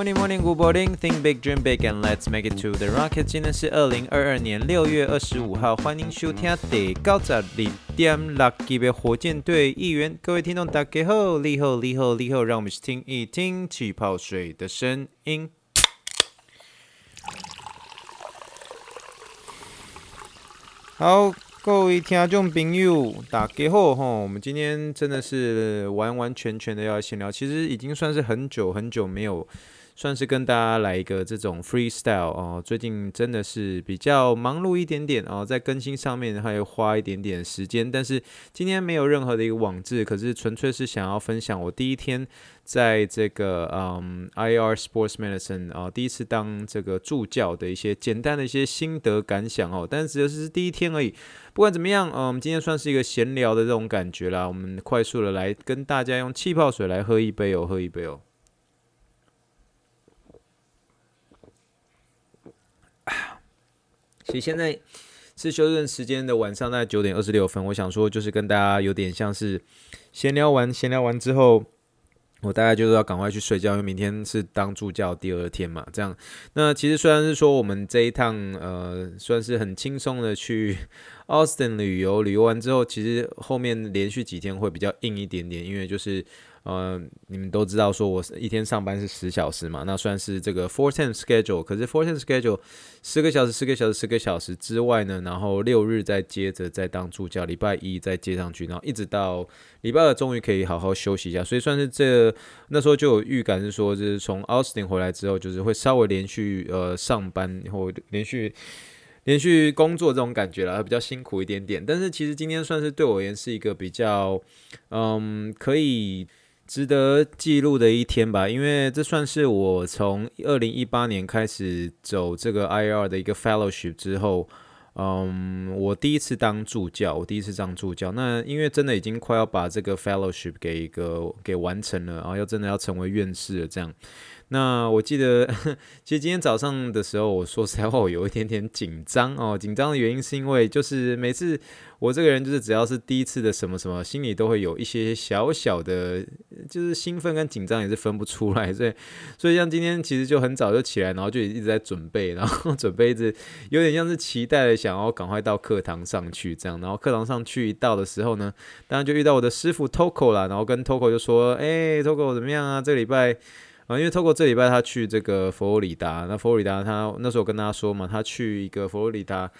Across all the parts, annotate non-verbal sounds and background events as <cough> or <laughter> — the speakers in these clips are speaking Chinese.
Morning, morning, good morning. Think big, dream big, and let's make it to the rocket. 今天是二零二二年六月二十五号，欢迎收听第高十二点六集的火箭队预言。各位听众，大家好，你好，你好，你好，让我们去听一听气泡水的声音。好，各位听众朋友，大家好哈！我们今天真的是完完全全的要闲聊，其实已经算是很久很久没有。算是跟大家来一个这种 freestyle 哦，最近真的是比较忙碌一点点哦，在更新上面还要花一点点时间，但是今天没有任何的一个网志，可是纯粹是想要分享我第一天在这个嗯 IR Sports Medicine 啊，第一次当这个助教的一些简单的一些心得感想哦，但是只是第一天而已，不管怎么样，嗯，我们今天算是一个闲聊的这种感觉啦，我们快速的来跟大家用气泡水来喝一杯哦，喝一杯哦。其实现在是休顿时间的晚上，大概九点二十六分。我想说，就是跟大家有点像是闲聊完，闲聊完之后，我大概就是要赶快去睡觉，因为明天是当助教第二天嘛。这样，那其实虽然是说我们这一趟呃，算是很轻松的去 Austin 旅游，旅游完之后，其实后面连续几天会比较硬一点点，因为就是。呃，你们都知道，说我一天上班是十小时嘛，那算是这个 four ten schedule。可是 four ten schedule 十个小时、十个小时、十个小时之外呢，然后六日再接着再当助教，礼拜一再接上去，然后一直到礼拜二终于可以好好休息一下。所以算是这那时候就有预感是说，就是从 Austin 回来之后，就是会稍微连续呃上班或连续连续工作这种感觉啦，比较辛苦一点点。但是其实今天算是对我而言是一个比较嗯可以。值得记录的一天吧，因为这算是我从二零一八年开始走这个 IR 的一个 fellowship 之后，嗯，我第一次当助教，我第一次当助教。那因为真的已经快要把这个 fellowship 给一个给完成了，然后要真的要成为院士了，这样。那我记得，<laughs> 其实今天早上的时候，我说实在话，我有一点点紧张哦。紧张的原因是因为，就是每次我这个人，就是只要是第一次的什么什么，心里都会有一些小小的，就是兴奋跟紧张也是分不出来。所以，所以像今天其实就很早就起来，然后就一直在准备，然后 <laughs> 准备一直有点像是期待想要赶快到课堂上去这样。然后课堂上去一到的时候呢，当然就遇到我的师傅 Toko 啦，然后跟 Toko 就说：“哎，Toko 怎么样啊？这礼拜。”啊，因为透过这礼拜他去这个佛罗里达，那佛罗里达他那时候跟他说嘛，他去一个佛罗里达，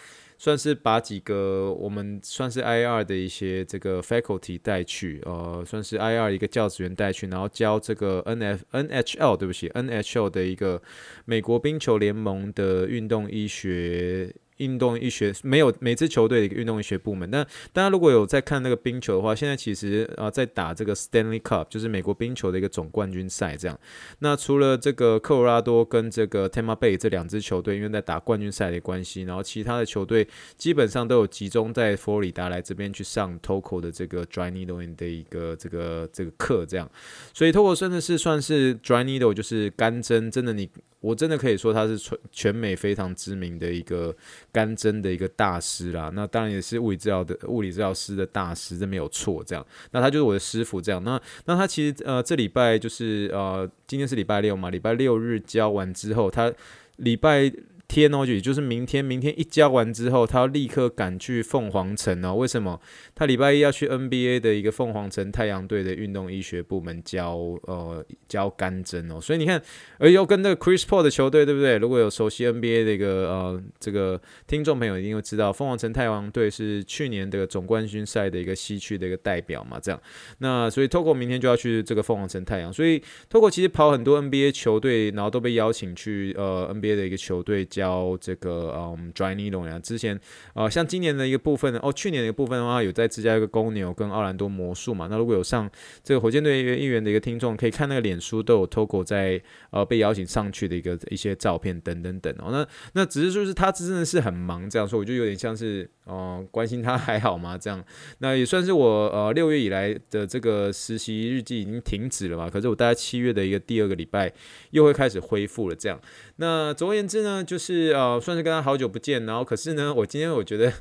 算是把几个我们算是 IR 的一些这个 faculty 带去，呃，算是 IR 一个教职员带去，然后教这个 NF NHL 对不起 NHL 的一个美国冰球联盟的运动医学。运动医学没有每支球队的一个运动医学部门。那大家如果有在看那个冰球的话，现在其实啊在打这个 Stanley Cup，就是美国冰球的一个总冠军赛。这样，那除了这个科罗拉多跟这个 Tampa Bay 这两支球队，因为在打冠军赛的关系，然后其他的球队基本上都有集中在佛罗里达来这边去上 Toko 的这个 Dry Needling 的一个这个这个课。这样，所以 Toko 真的是算是 Dry Needle，就是干针，真的你。我真的可以说他是全全美非常知名的一个干针的一个大师啦，那当然也是物理治疗的物理治疗师的大师，这没有错。这样，那他就是我的师傅。这样，那那他其实呃这礼拜就是呃今天是礼拜六嘛，礼拜六日教完之后，他礼拜。天哦，也就是明天，明天一交完之后，他要立刻赶去凤凰城哦。为什么？他礼拜一要去 NBA 的一个凤凰城太阳队的运动医学部门交呃交干针哦。所以你看，而又跟那个 Chris Paul 的球队，对不对？如果有熟悉 NBA 的一个呃这个听众朋友，一定会知道凤凰城太阳队是去年的总冠军赛的一个西区的一个代表嘛。这样，那所以 Toko 明天就要去这个凤凰城太阳。所以 Toko 其实跑很多 NBA 球队，然后都被邀请去呃 NBA 的一个球队教。这个嗯 dry needle 呀。之前呃像今年的一个部分哦，去年的一个部分的话，有在芝加哥公牛跟奥兰多魔术嘛。那如果有上这个火箭队议员的一个听众，可以看那个脸书都有 Toko 在呃被邀请上去的一个一些照片等等等哦。那那只是说是他真的是很忙这样说，我就有点像是哦、关心他还好吗这样。那也算是我呃六月以来的这个实习日记已经停止了嘛。可是我大概七月的一个第二个礼拜又会开始恢复了这样。那总而言之呢，就是是呃算是跟他好久不见，然后可是呢，我今天我觉得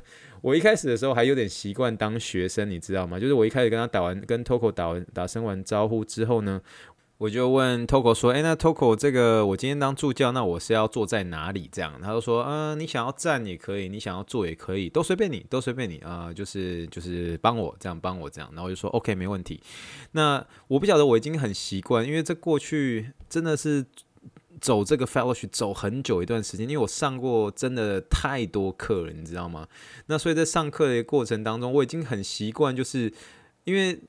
我一开始的时候还有点习惯当学生，你知道吗？就是我一开始跟他打完跟 Toko 打完打声完招呼之后呢。我就问 Toko 说：“诶，那 Toko 这个我今天当助教，那我是要坐在哪里？这样？”他就说：“嗯、你想要站也可以，你想要坐也可以，都随便你，都随便你啊、就是就是帮我这样帮我这样。”然后我就说：“OK，没问题。”那我不晓得我已经很习惯，因为这过去真的是走这个 fellowship 走很久一段时间，因为我上过真的太多课了，你知道吗？那所以在上课的过程当中，我已经很习惯，就是因为。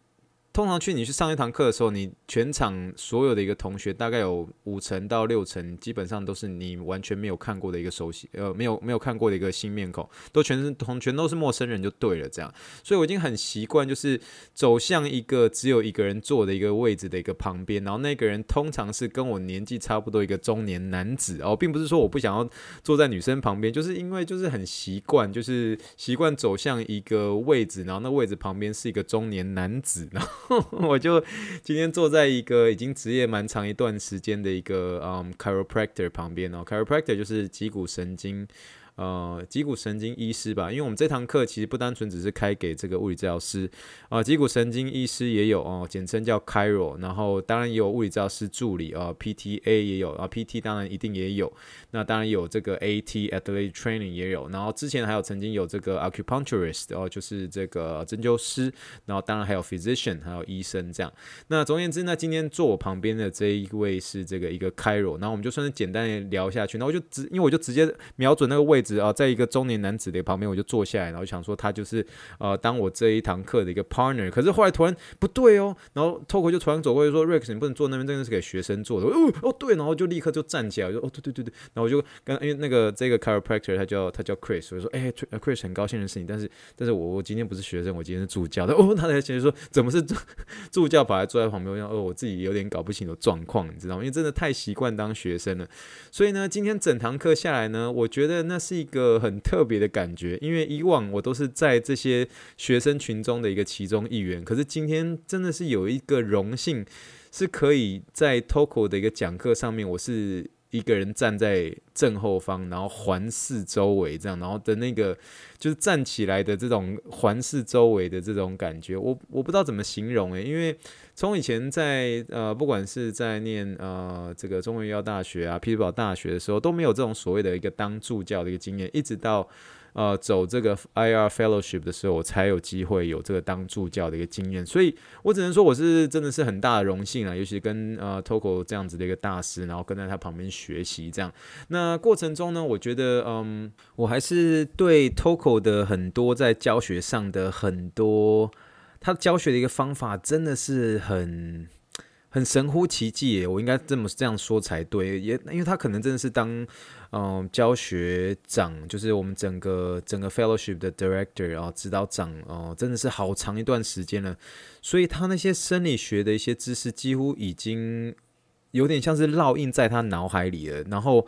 通常去你去上一堂课的时候，你全场所有的一个同学大概有五成到六成，基本上都是你完全没有看过的一个熟悉，呃，没有没有看过的一个新面孔，都全是同全都是陌生人就对了，这样。所以我已经很习惯，就是走向一个只有一个人坐的一个位置的一个旁边，然后那个人通常是跟我年纪差不多一个中年男子哦，并不是说我不想要坐在女生旁边，就是因为就是很习惯，就是习惯走向一个位置，然后那位置旁边是一个中年男子，然后。<laughs> <laughs> 我就今天坐在一个已经职业蛮长一段时间的一个嗯 chiropractor 旁边哦，chiropractor 就是脊骨神经。呃，脊骨神经医师吧，因为我们这堂课其实不单纯只是开给这个物理治疗师啊，脊骨神经医师也有哦，简称叫 Chiro，然后当然也有物理治疗师助理啊，，PTA 也有啊，PT 当然一定也有，那当然有这个 AT Athletic Training 也有，然后之前还有曾经有这个 Acupuncturist 哦，就是这个针灸师，然后当然还有 Physician 还有医生这样。那总而言之呢，今天坐我旁边的这一位是这个一个 Chiro，然后我们就算是简单的聊下去，然后我就直，因为我就直接瞄准那个位置。啊，在一个中年男子的旁边，我就坐下来，然后想说他就是呃，当我这一堂课的一个 partner。可是后来突然不对哦，然后透过就突然走过去说：“Rex，你不能坐那边，真的是给学生坐的。”哦哦对，然后就立刻就站起来，我就哦对对对对，然后我就跟因为那个这个 chiropractor 他叫他叫 Chris，我就说：“哎，Chris 很高兴认识你，但是但是我我今天不是学生，我今天是助教的。”哦，他才觉得说怎么是助助教，把他坐在旁边，我想哦，我自己有点搞不清楚状况，你知道吗？因为真的太习惯当学生了，所以呢，今天整堂课下来呢，我觉得那是是一个很特别的感觉，因为以往我都是在这些学生群中的一个其中一员，可是今天真的是有一个荣幸，是可以在 Toko 的一个讲课上面，我是一个人站在正后方，然后环视周围这样，然后的那个就是站起来的这种环视周围的这种感觉，我我不知道怎么形容诶，因为从以前在呃，不管是在念呃这个中文医药大学啊、匹兹堡大学的时候，都没有这种所谓的一个当助教的一个经验，一直到。呃，走这个 IR Fellowship 的时候，我才有机会有这个当助教的一个经验，所以我只能说我是真的是很大的荣幸啊，尤其跟呃 Toko 这样子的一个大师，然后跟在他旁边学习这样。那过程中呢，我觉得嗯，我还是对 Toko 的很多在教学上的很多，他教学的一个方法真的是很。很神乎其技耶，我应该这么这样说才对，也因为他可能真的是当嗯、教学长，就是我们整个整个 fellowship 的 director 啊指导长哦、真的是好长一段时间了，所以他那些生理学的一些知识几乎已经有点像是烙印在他脑海里了，然后。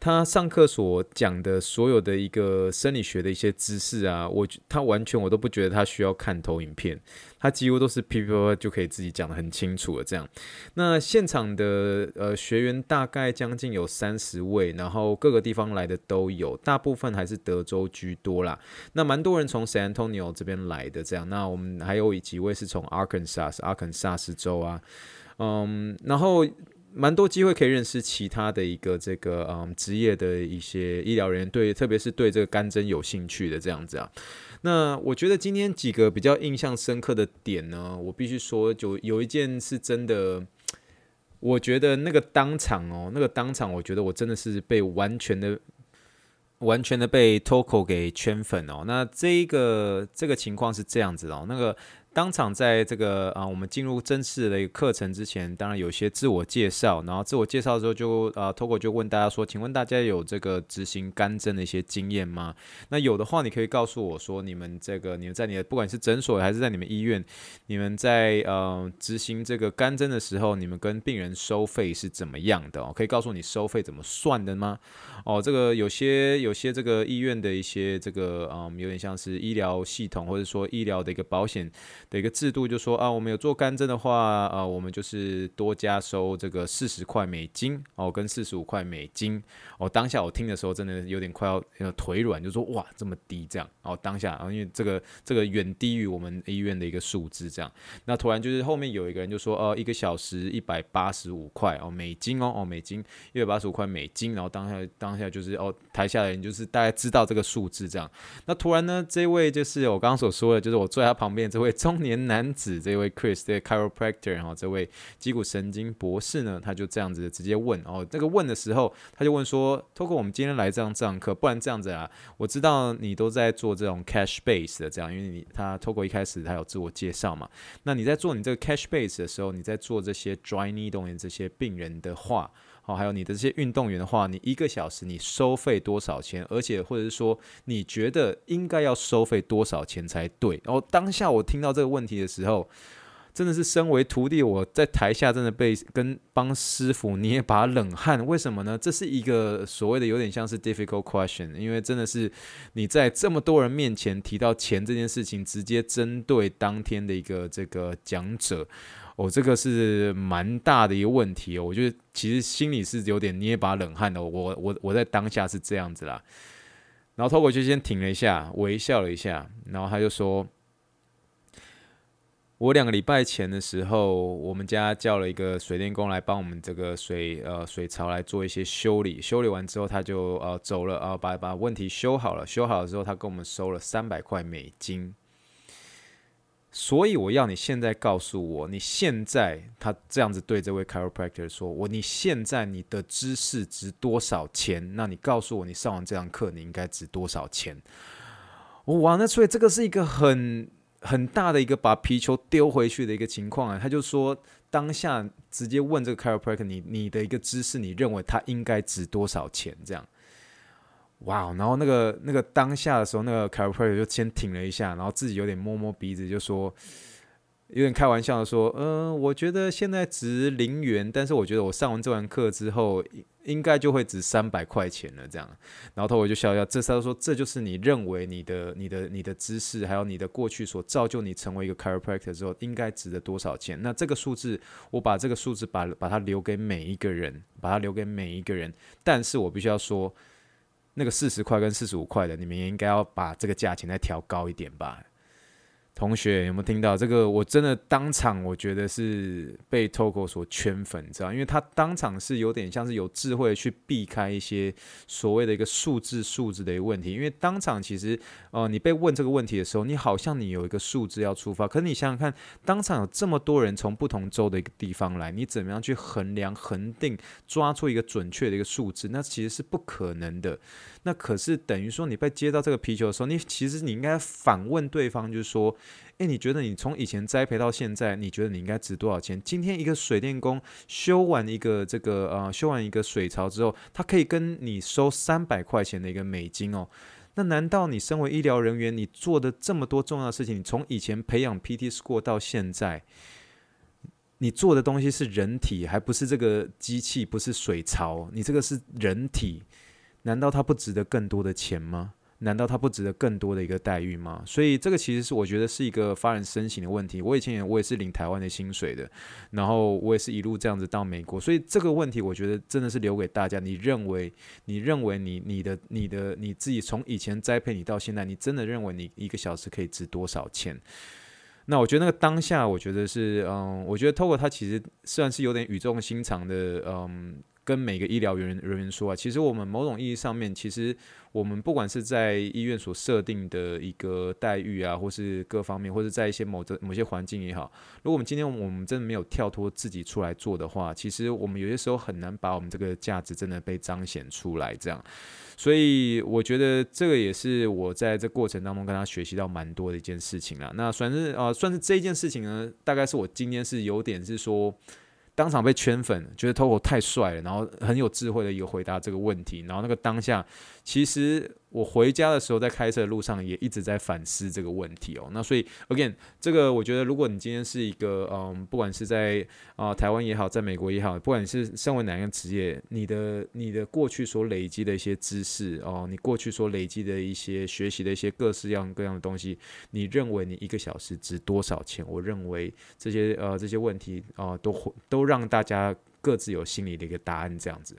他上课所讲的所有的一个生理学的一些知识啊，我他完全我都不觉得他需要看投影片，他几乎都是噼噼啪啪就可以自己讲得很清楚的这样。那现场的呃学员大概将近有三十位，然后各个地方来的都有，大部分还是德州居多啦。那蛮多人从 San Antonio 这边来的这样。那我们还有几位是从 Arkansas 阿肯萨斯州啊，嗯，然后。蛮多机会可以认识其他的一个这个嗯职业的一些医疗人员，对，特别是对这个干针有兴趣的这样子啊。那我觉得今天几个比较印象深刻的点呢，我必须说，就有一件是真的，我觉得那个当场哦，那个当场，我觉得我真的是被完全的。完全的被 Toko 给圈粉哦。那这一个这个情况是这样子哦，那个。当场在这个啊，我们进入正式的一个课程之前，当然有些自我介绍，然后自我介绍的时候就啊，Toco 就问大家说，请问大家有这个执行干针的一些经验吗？那有的话，你可以告诉我说，你们这个你们在你的不管是诊所还是在你们医院，你们在呃执行这个干针的时候，你们跟病人收费是怎么样的哦？可以告诉你收费怎么算的吗？哦，这个有些有些这个医院的一些这个嗯，有点像是医疗系统或者说医疗的一个保险的一个制度，就说啊，我们有做干针的话啊，我们就是多加收这个四十块美金哦，跟四十五块美金哦。当下我听的时候，真的有点快要腿软，就说哇，这么低这样哦。当下啊，因为这个这个远低于我们医院的一个数字这样。那突然就是后面有一个人就说哦，一个小时一百八十五块哦，美金哦哦，美金一百八十五块美金。然后当下当下就是哦，台下的人就是大概知道这个数字这样。那突然呢，这位就是我刚刚所说的，就是我坐在他旁边这位中年男子，这位 Chris 这位 chiropractor，然后这位肌骨神经博士呢，他就这样子直接问哦，这个问的时候，他就问说，透过我们今天来这样这堂课，不然这样子啊，我知道你都在做这种 cash base 的这样，因为你他透过一开始他有自我介绍嘛，那你在做你这个 cash base 的时候，你在做这些 dry needle 的这些病人的话。哦，还有你的这些运动员的话，你一个小时你收费多少钱？而且或者是说，你觉得应该要收费多少钱才对？然后当下我听到这个问题的时候，真的是身为徒弟，我在台下真的被跟帮师傅捏把冷汗。为什么呢？这是一个所谓的有点像是 difficult question，因为真的是你在这么多人面前提到钱这件事情，直接针对当天的一个这个讲者。哦，这个是蛮大的一个问题哦，我觉得其实心里是有点捏把冷汗的。我我我在当下是这样子啦，然后 Toco 就先停了一下，微笑了一下，然后他就说：“我两个礼拜前的时候，我们家叫了一个水电工来帮我们这个水呃水槽来做一些修理，修理完之后他就呃走了啊，把把问题修好了，修好了之后他跟我们收了三百块美金。”所以我要你现在告诉我，你现在他这样子对这位 chiropractor 说，我你现在你的知识值多少钱？那你告诉我，你上完这堂课你应该值多少钱？哇，那所以这个是一个很很大的一个把皮球丢回去的一个情况啊。他就说，当下直接问这个 chiropractor，你你的一个知识，你认为他应该值多少钱？这样。哇然后那个那个当下的时候，那个 chiropractor 就先停了一下，然后自己有点摸摸鼻子，就说有点开玩笑的说：“嗯、呃，我觉得现在值零元，但是我觉得我上完这堂课之后，应该就会值三百块钱了。”这样，然后他我就笑笑，这时候说：“这就是你认为你的、你的、你的知识，还有你的过去所造就你成为一个 chiropractor 之后，应该值得多少钱？那这个数字，我把这个数字把把它留给每一个人，把它留给每一个人。但是我必须要说。”那个四十块跟四十五块的，你们也应该要把这个价钱再调高一点吧。同学有没有听到这个？我真的当场，我觉得是被 Toco 所圈粉，你知道？因为他当场是有点像是有智慧去避开一些所谓的一个数字数字的一个问题。因为当场其实，呃，你被问这个问题的时候，你好像你有一个数字要出发，可是你想想看，当场有这么多人从不同州的一个地方来，你怎么样去衡量、恒定、抓出一个准确的一个数字？那其实是不可能的。那可是等于说，你被接到这个皮球的时候，你其实你应该反问对方，就是说，诶，你觉得你从以前栽培到现在，你觉得你应该值多少钱？今天一个水电工修完一个这个呃，修完一个水槽之后，他可以跟你收三百块钱的一个美金哦。那难道你身为医疗人员，你做的这么多重要的事情，你从以前培养 PT Score 到现在，你做的东西是人体，还不是这个机器，不是水槽，你这个是人体。难道它不值得更多的钱吗？难道他不值得更多的一个待遇吗？所以这个其实是我觉得是一个发人深省的问题。我以前也我也是领台湾的薪水的，然后我也是一路这样子到美国，所以这个问题我觉得真的是留给大家。你认为你认为你你的你的你自己从以前栽培你到现在，你真的认为你一个小时可以值多少钱？那我觉得那个当下，我觉得是嗯，我觉得 Toco 他其实算是有点语重心长的嗯。跟每个医疗人人员说啊，其实我们某种意义上面，其实我们不管是在医院所设定的一个待遇啊，或是各方面，或者在一些某的某些环境也好，如果我们今天我们真的没有跳脱自己出来做的话，其实我们有些时候很难把我们这个价值真的被彰显出来。这样，所以我觉得这个也是我在这过程当中跟他学习到蛮多的一件事情啦。那算是啊、算是这件事情呢，大概是我今天是有点是说。当场被圈粉，觉得 Toko 太帅了，然后很有智慧的一个回答这个问题，然后那个当下其实。我回家的时候，在开车的路上也一直在反思这个问题哦。那所以，again，这个我觉得，如果你今天是一个，嗯，不管是在啊、台湾也好，在美国也好，不管是身为哪一个职业，你的你的过去所累积的一些知识哦，你过去所累积的一些学习的一些各式各样各样的东西，你认为你一个小时值多少钱？我认为这些呃这些问题啊、都会都让大家各自有心里的一个答案，这样子。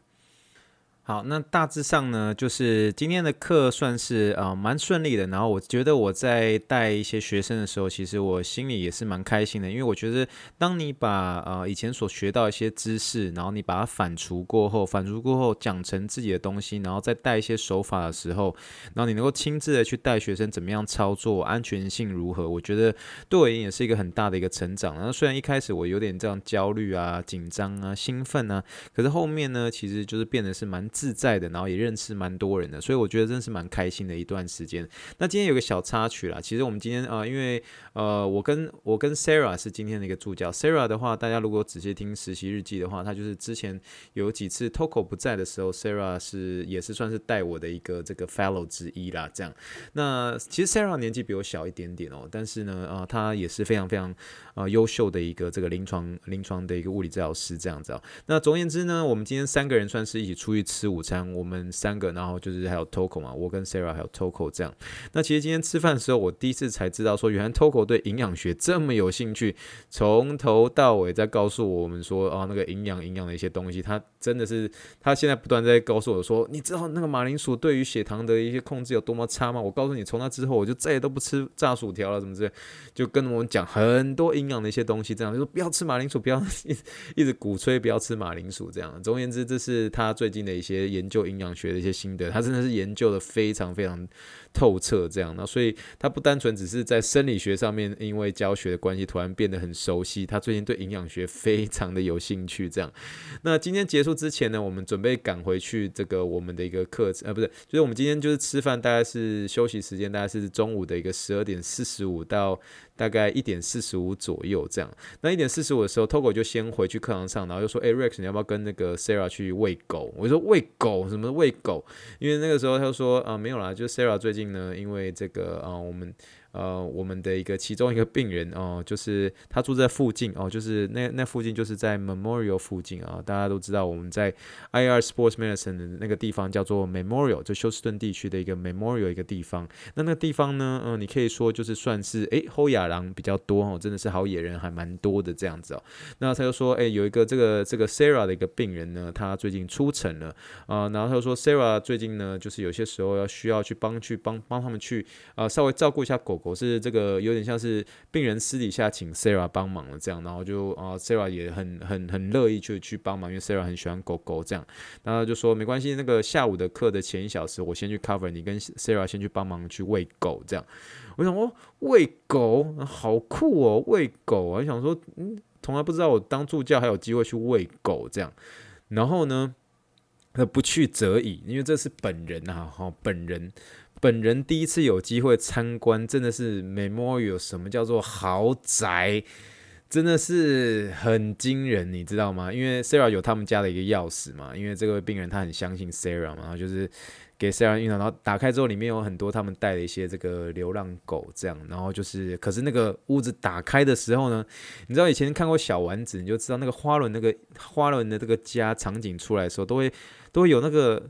好，那大致上呢，就是今天的课算是呃蛮顺利的。然后我觉得我在带一些学生的时候，其实我心里也是蛮开心的，因为我觉得当你把呃以前所学到一些知识，然后你把它反刍过后，反刍过后讲成自己的东西，然后再带一些手法的时候，然后你能够亲自的去带学生怎么样操作，安全性如何，我觉得对我而言也是一个很大的一个成长。然后虽然一开始我有点这样焦虑啊、紧张啊、兴奋啊，可是后面呢，其实就是变得是蛮。自在的，然后也认识蛮多人的，所以我觉得真是蛮开心的一段时间。那今天有个小插曲啦，其实我们今天啊、因为呃，我跟我跟 Sarah 是今天的一个助教。Sarah 的话，大家如果仔细听实习日记的话，他就是之前有几次 Toko 不在的时候 Sarah 是也是算是带我的一个这个 Fellow 之一啦。这样，那其实 Sarah 年纪比我小一点点哦，但是呢，啊、他也是非常非常啊、优秀的一个这个临床临床的一个物理治疗师这样子啊。那总而言之呢，我们今天三个人算是一起出去吃。吃午餐，我们三个，然后就是还有 Toko 嘛，我跟 Sarah 还有 Toko 这样。那其实今天吃饭的时候，我第一次才知道说，原来 Toko 对营养学这么有兴趣，从头到尾在告诉我们说，啊，那个营养营养的一些东西，他真的是，他现在不断在告诉我说，你知道那个马铃薯对于血糖的一些控制有多么差吗？我告诉你，从那之后我就再也都不吃炸薯条了，什么之类，就跟我们讲很多营养的一些东西，这样就说不要吃马铃薯，不要一 <laughs> 一直鼓吹不要吃马铃薯这样。总而言之，这是他最近的一些。些研究营养学的一些心得，他真的是研究的非常非常透彻，这样，那所以他不单纯只是在生理学上面，因为教学的关系，突然变得很熟悉。他最近对营养学非常的有兴趣，这样。那今天结束之前呢，我们准备赶回去这个我们的一个课程，呃，不是，就是我们今天就是吃饭，大概是休息时间，大概是中午的一个十二点四十五到。大概一点四十五左右这样，那一点四十五的时候，Togo 就先回去课堂上，然后就说：“哎、，Rex，你要不要跟那个 Sarah 去喂狗？”我就说：“喂狗？什么喂狗？”因为那个时候他说：“啊，没有啦，就 Sarah 最近呢，因为这个啊，我们。”呃，我们的一个其中一个病人哦、就是他住在附近哦、就是那那附近就是在 Memorial 附近啊、大家都知道我们在 IR Sports Medicine 的那个地方叫做 Memorial，就休斯顿地区的一个 Memorial 一个地方。那那个地方呢，嗯、你可以说就是算是诶，后亚狼比较多哦，真的是好野人还蛮多的这样子哦。那他就说，诶，有一个这个这个 Sarah 的一个病人呢，他最近出诊了啊、然后他就说 Sarah 最近呢，就是有些时候要需要去帮去帮帮他们去啊、稍微照顾一下狗。我是这个有点像是病人私底下请 Sarah 帮忙了这样，然后就啊 Sarah 也很很很乐意去去帮忙，因为 Sarah 很喜欢狗狗这样，然后就说没关系，那个下午的课的前一小时我先去 cover，你跟 Sarah 先去帮忙去喂狗这样。我想哦，喂狗好酷哦，喂狗，我想说嗯，从来不知道我当助教还有机会去喂狗这样，然后呢，那不去则已，因为这是本人啊，哈，本人。本人第一次有机会参观，真的是 Memorial 什么叫做豪宅，真的是很惊人，你知道吗？因为 Sarah 有他们家的一个钥匙嘛，因为这个病人他很相信 Sarah 嘛，然后就是给 Sarah 运动，然后打开之后里面有很多他们带的一些这个流浪狗这样，然后就是，可是那个屋子打开的时候呢，你知道以前看过小丸子，你就知道那个花轮那个花轮的这个家场景出来的时候，都会都会有那个。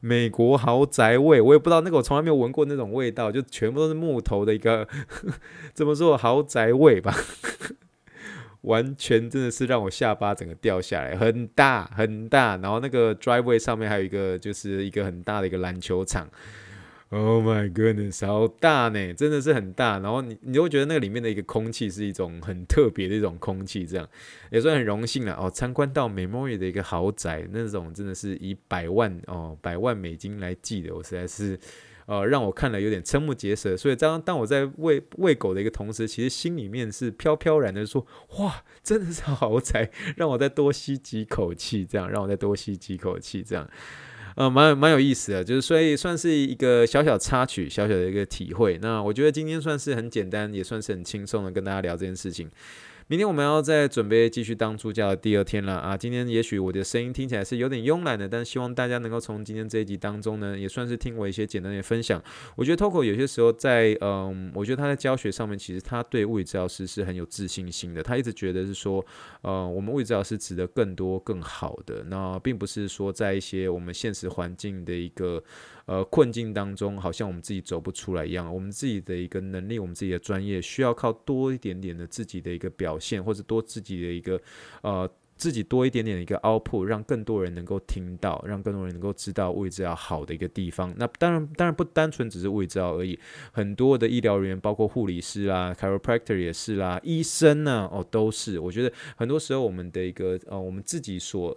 美国豪宅味，我也不知道那个，我从来没有闻过那种味道，就全部都是木头的一个，<laughs> 怎么说豪宅味吧，<laughs> 完全真的是让我下巴整个掉下来，很大很大，然后那个 driveway 上面还有一个就是一个很大的一个篮球场，Oh my goodness，好大呢，真的是很大。然后你你会觉得那个里面的一个空气是一种很特别的一种空气，这样也算很荣幸了哦。参观到 Memory 的一个豪宅，那种真的是以百万哦百万美金来计的，我实在是呃让我看了有点瞠目结舌。所以当当我在喂喂狗的一个同时，其实心里面是飘飘然的说，哇，真的是豪宅，让我再多吸几口气，这样让我再多吸几口气，这样。呃，蛮蛮有意思的，就是所以算是一个小小插曲，小小的一个体会。那我觉得今天算是很简单，也算是很轻松的跟大家聊这件事情。明天我们要再准备继续当助教的第二天了啊！今天也许我的声音听起来是有点慵懒的，但希望大家能够从今天这一集当中呢，也算是听我一些简单的分享。我觉得 Toco 有些时候在嗯，我觉得他在教学上面，其实他对物理治疗师是很有自信心的。他一直觉得是说，呃，我们物理治疗师值得更多更好的，那并不是说在一些我们现实环境的一个。呃，困境当中，好像我们自己走不出来一样。我们自己的一个能力，我们自己的专业，需要靠多一点点的自己的一个表现，或者多自己的一个呃，自己多一点点的一个 output，让更多人能够听到，让更多人能够知道位置要好的一个地方。那当然，当然不单纯只是位置而已，很多的医疗人员，包括护理师啦、chiropractor 也是啦、医生呢，哦，都是。我觉得很多时候我们的一个呃，我们自己所。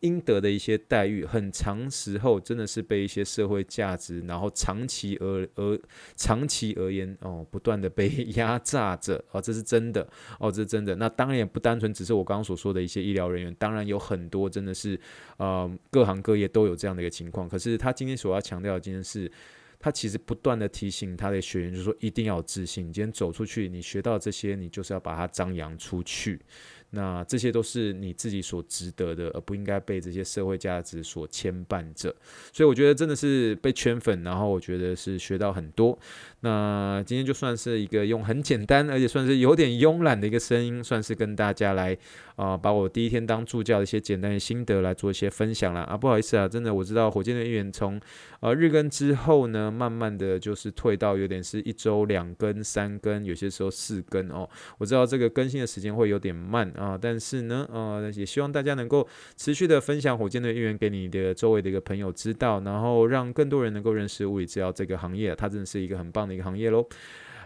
应得的一些待遇，很长时候真的是被一些社会价值，然后长期而而长期而言哦，不断的被压榨着哦，这是真的哦，这是真的。那当然也不单纯只是我刚刚所说的一些医疗人员，当然有很多真的是呃各行各业都有这样的一个情况。可是他今天所要强调的，今天是他其实不断的提醒他的学员，就是说一定要自信。今天走出去，你学到这些，你就是要把它张扬出去。那这些都是你自己所值得的，而不应该被这些社会价值所牵绊着。所以我觉得真的是被圈粉，然后我觉得是学到很多。那今天就算是一个用很简单，而且算是有点慵懒的一个声音，算是跟大家来啊、把我第一天当助教的一些简单的心得来做一些分享了啊。不好意思啊，真的我知道火箭队医院从呃日更之后呢，慢慢的就是退到有点是一周两更、三更，有些时候四更哦。我知道这个更新的时间会有点慢。啊，但是呢，呃，也希望大家能够持续的分享火箭队医院给你的周围的一个朋友知道，然后让更多人能够认识物理治疗这个行业，它真的是一个很棒的一个行业喽。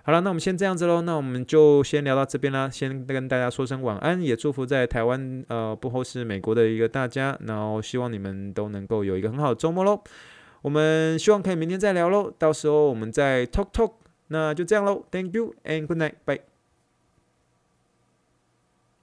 好了，那我们先这样子喽，那我们就先聊到这边啦，先跟大家说声晚安，也祝福在台湾呃，不后是美国的一个大家，然后希望你们都能够有一个很好的周末喽。我们希望可以明天再聊喽，到时候我们再 talk talk，那就这样喽，Thank you and good night，bye。